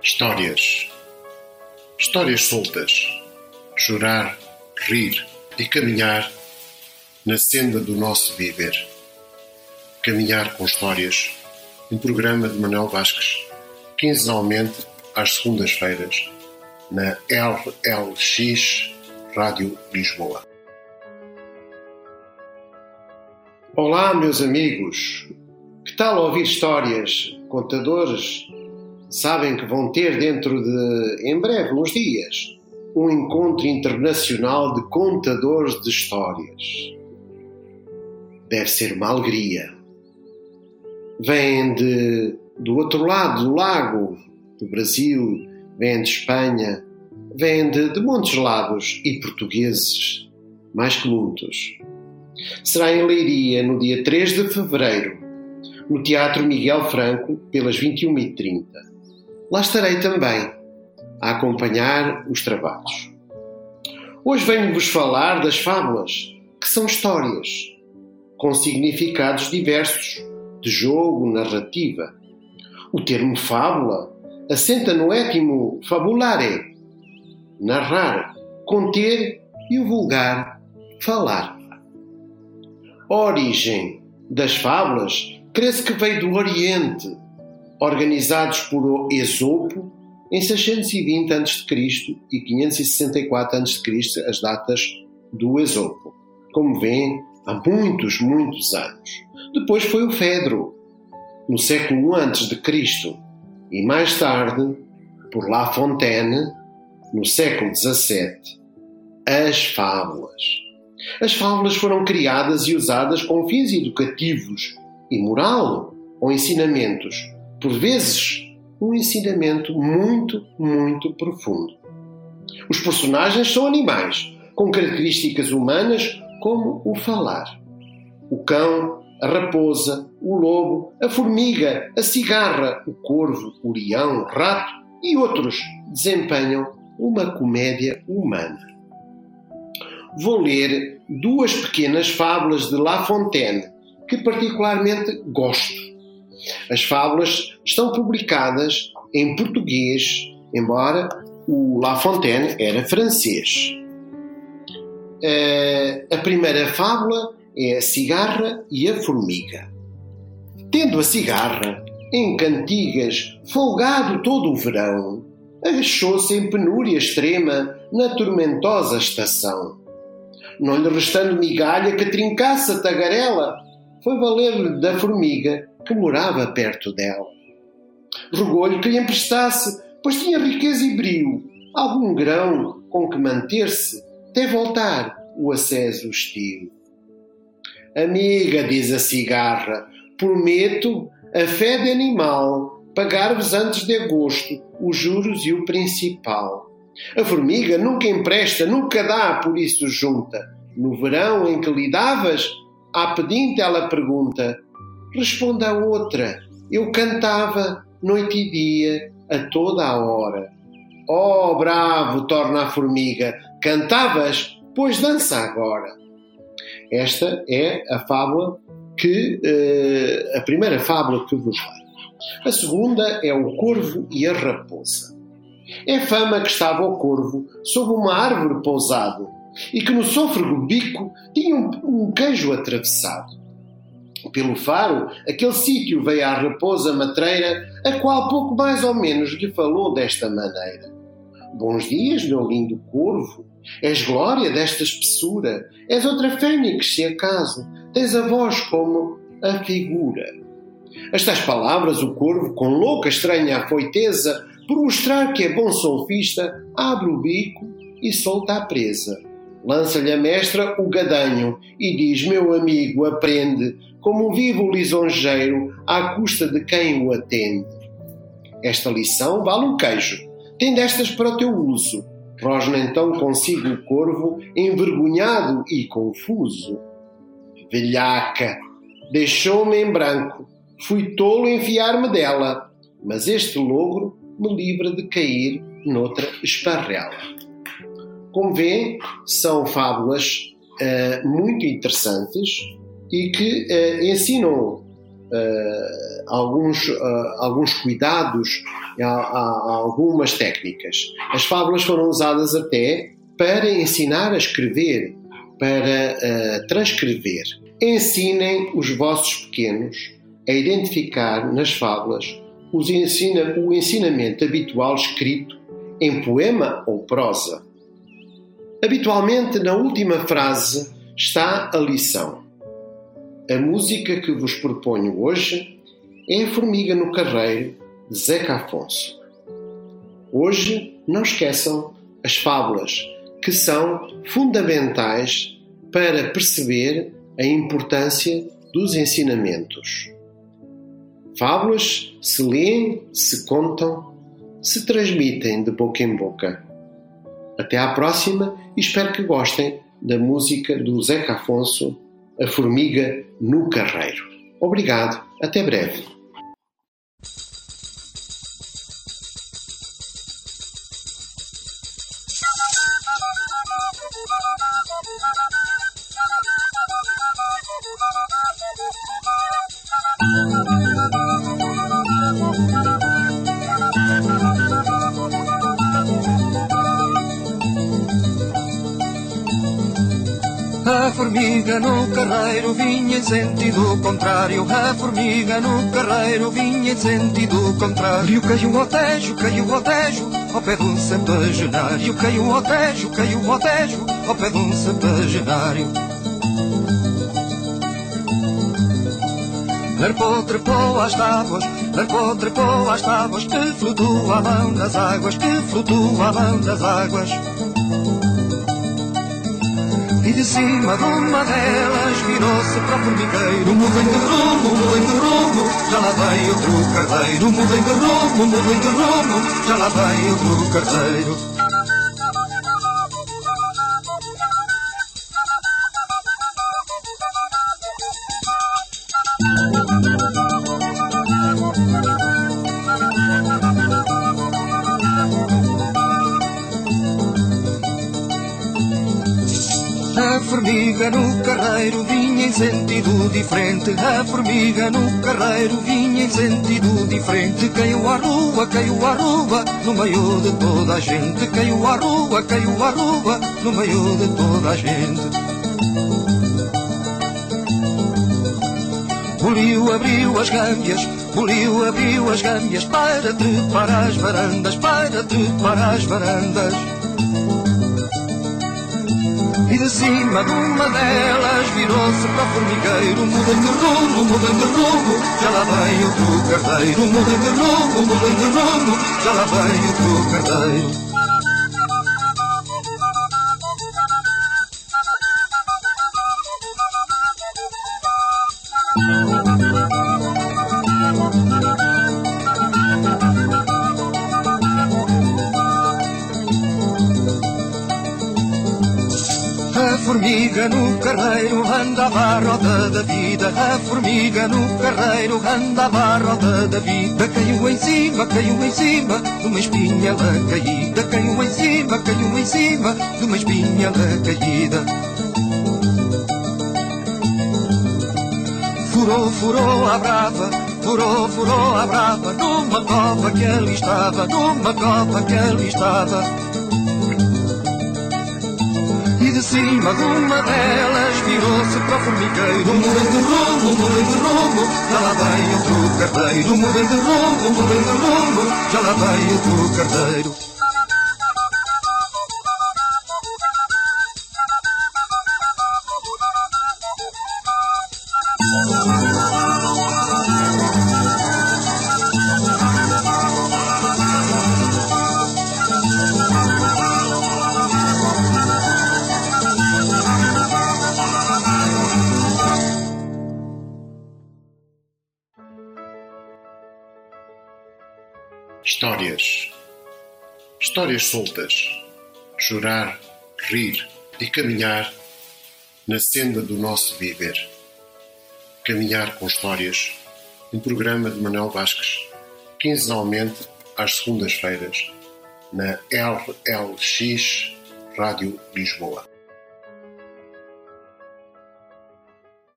Histórias. Histórias soltas. Chorar, rir e caminhar na senda do nosso viver. Caminhar com histórias. Um programa de Manuel Vasques, quinzenalmente às segundas-feiras, na LLX Rádio Lisboa. Olá, meus amigos. Que tal ouvir histórias, contadores? Sabem que vão ter dentro de, em breve, uns dias, um encontro internacional de contadores de histórias. Deve ser uma alegria. Vêm de, do outro lado do lago, do Brasil, vêm de Espanha, vêm de, de muitos lados e portugueses, mais que muitos. Será em Leiria, no dia 3 de fevereiro, no Teatro Miguel Franco, pelas 21h30. Lá estarei também, a acompanhar os trabalhos. Hoje venho-vos falar das fábulas, que são histórias, com significados diversos, de jogo, narrativa. O termo fábula assenta no étimo fabulare, narrar, conter e o vulgar, falar. A origem das fábulas crê-se que veio do Oriente, organizados por Esopo em 620 a.C. e 564 a.C., as datas do Esopo. Como vêem, há muitos, muitos anos. Depois foi o Fedro, no século I a.C., e mais tarde, por La Fontaine, no século XVII, as fábulas. As fábulas foram criadas e usadas com fins educativos e moral ou ensinamentos, por vezes um ensinamento muito, muito profundo. Os personagens são animais, com características humanas como o falar. O cão, a raposa, o lobo, a formiga, a cigarra, o corvo, o leão, o rato e outros desempenham uma comédia humana. Vou ler duas pequenas fábulas de La Fontaine que particularmente gosto. As fábulas estão publicadas em português, embora o La Fontaine era francês. Eh, a primeira fábula é a cigarra e a formiga. Tendo a cigarra, em cantigas, folgado todo o verão, achou-se em penúria extrema na tormentosa estação. Não lhe restando migalha que trincasse a tagarela, foi valer-lhe da formiga que morava perto dela. Rogou-lhe que lhe emprestasse, pois tinha riqueza e brio, algum grão com que manter-se até voltar o aceso estio. Amiga, diz a cigarra, prometo, a fé de animal, pagar-vos antes de agosto os juros e o principal. A formiga nunca empresta, nunca dá, por isso junta. No verão em que lhe davas, à pedinte ela pergunta: Responde a outra: Eu cantava noite e dia, a toda a hora. Oh, bravo, torna a formiga, cantavas, pois dança agora. Esta é a fábula que uh, a primeira fábula que vos falo. A segunda é o corvo e a raposa. É fama que estava o corvo sob uma árvore pousado e que no sôfrego bico tinha um, um queijo atravessado. Pelo faro, aquele sítio veio à raposa matreira, a qual pouco mais ou menos lhe falou desta maneira. Bons dias, meu lindo corvo. És glória desta espessura. És outra fênix, se acaso. Tens a voz como a figura. Estas palavras, o corvo, com louca estranha afoiteza, por mostrar que é bom solfista, abre o bico e solta a presa. Lança-lhe a mestra o gadanho e diz: Meu amigo, aprende, como vive o lisonjeiro à custa de quem o atende. Esta lição vale um queijo. Tem destas para o teu uso. Rosna então consigo o corvo, envergonhado e confuso. Velhaca, deixou-me em branco. Fui tolo enfiar-me dela, mas este logro me livra de cair noutra esparrela. Como vêem, são fábulas uh, muito interessantes e que uh, ensinam uh, alguns, uh, alguns cuidados, há, há, algumas técnicas. As fábulas foram usadas até para ensinar a escrever, para uh, transcrever. Ensinem os vossos pequenos a identificar nas fábulas ensina, o ensinamento habitual escrito em poema ou prosa. Habitualmente, na última frase está a lição. A música que vos proponho hoje é A Formiga no Carreiro, de Zeca Afonso. Hoje, não esqueçam as fábulas, que são fundamentais para perceber a importância dos ensinamentos. Fábulas se leem, se contam, se transmitem de boca em boca. Até à próxima e espero que gostem da música do Zeca Afonso, A Formiga no Carreiro. Obrigado, até breve. Formiga no carreiro vinha em sentido contrário. A formiga no carreiro vinha em sentido contrário. Caiu ao tejo, caiu ao tejo, ao pé de um centenário. Caiu ao tejo, caiu ao tejo, ao pé de um centenário. Larpou, trepou às tábuas, larpou, trepou às tábuas que flutuavam nas águas, que flutuavam nas águas. E de cima de uma delas virou-se para o formigueiro. Mudem de rumo, mudem de rumo Já lá vai outro carteiro. Mudem de rumo, mudem de rumo Já lá vai outro carteiro formiga no carreiro vinha em sentido diferente. A formiga no carreiro vinha em sentido diferente. Caiu à rua, caiu à rua, no meio de toda a gente. Caiu à rua, caiu à rua, no meio de toda a gente. Boliu abriu as gâmbias, Boliu abriu as gâmbias para trepar as varandas, para trepar as varandas. De cima de uma delas virou-se para o formigueiro Mudem de rumo, mudem de rumo Já lá vem outro carteiro Mudem de rumo, mudem de rumo Já lá vem outro carteiro formiga no carreiro andava à roda da vida. A formiga no carreiro andava à roda da vida. Caiu em cima, caiu em cima de uma espinhela caída. Caiu em cima, caiu em cima de uma espinhela caída. Furou, furou a brava, furou, furou a brava, numa cova que ali estava, numa cova que ali estava de cima de uma delas virou-se para o formigueiro. Mudem de rumo, mudem de rumo, já lá vai outro carteiro. Mudem de rumo, mudem de rumo, já lá vai outro carteiro. Histórias. Histórias soltas. Chorar, rir e caminhar na senda do nosso viver. Caminhar com histórias. Um programa de Manuel Vasques, quinzenalmente às segundas-feiras, na LLX Rádio Lisboa.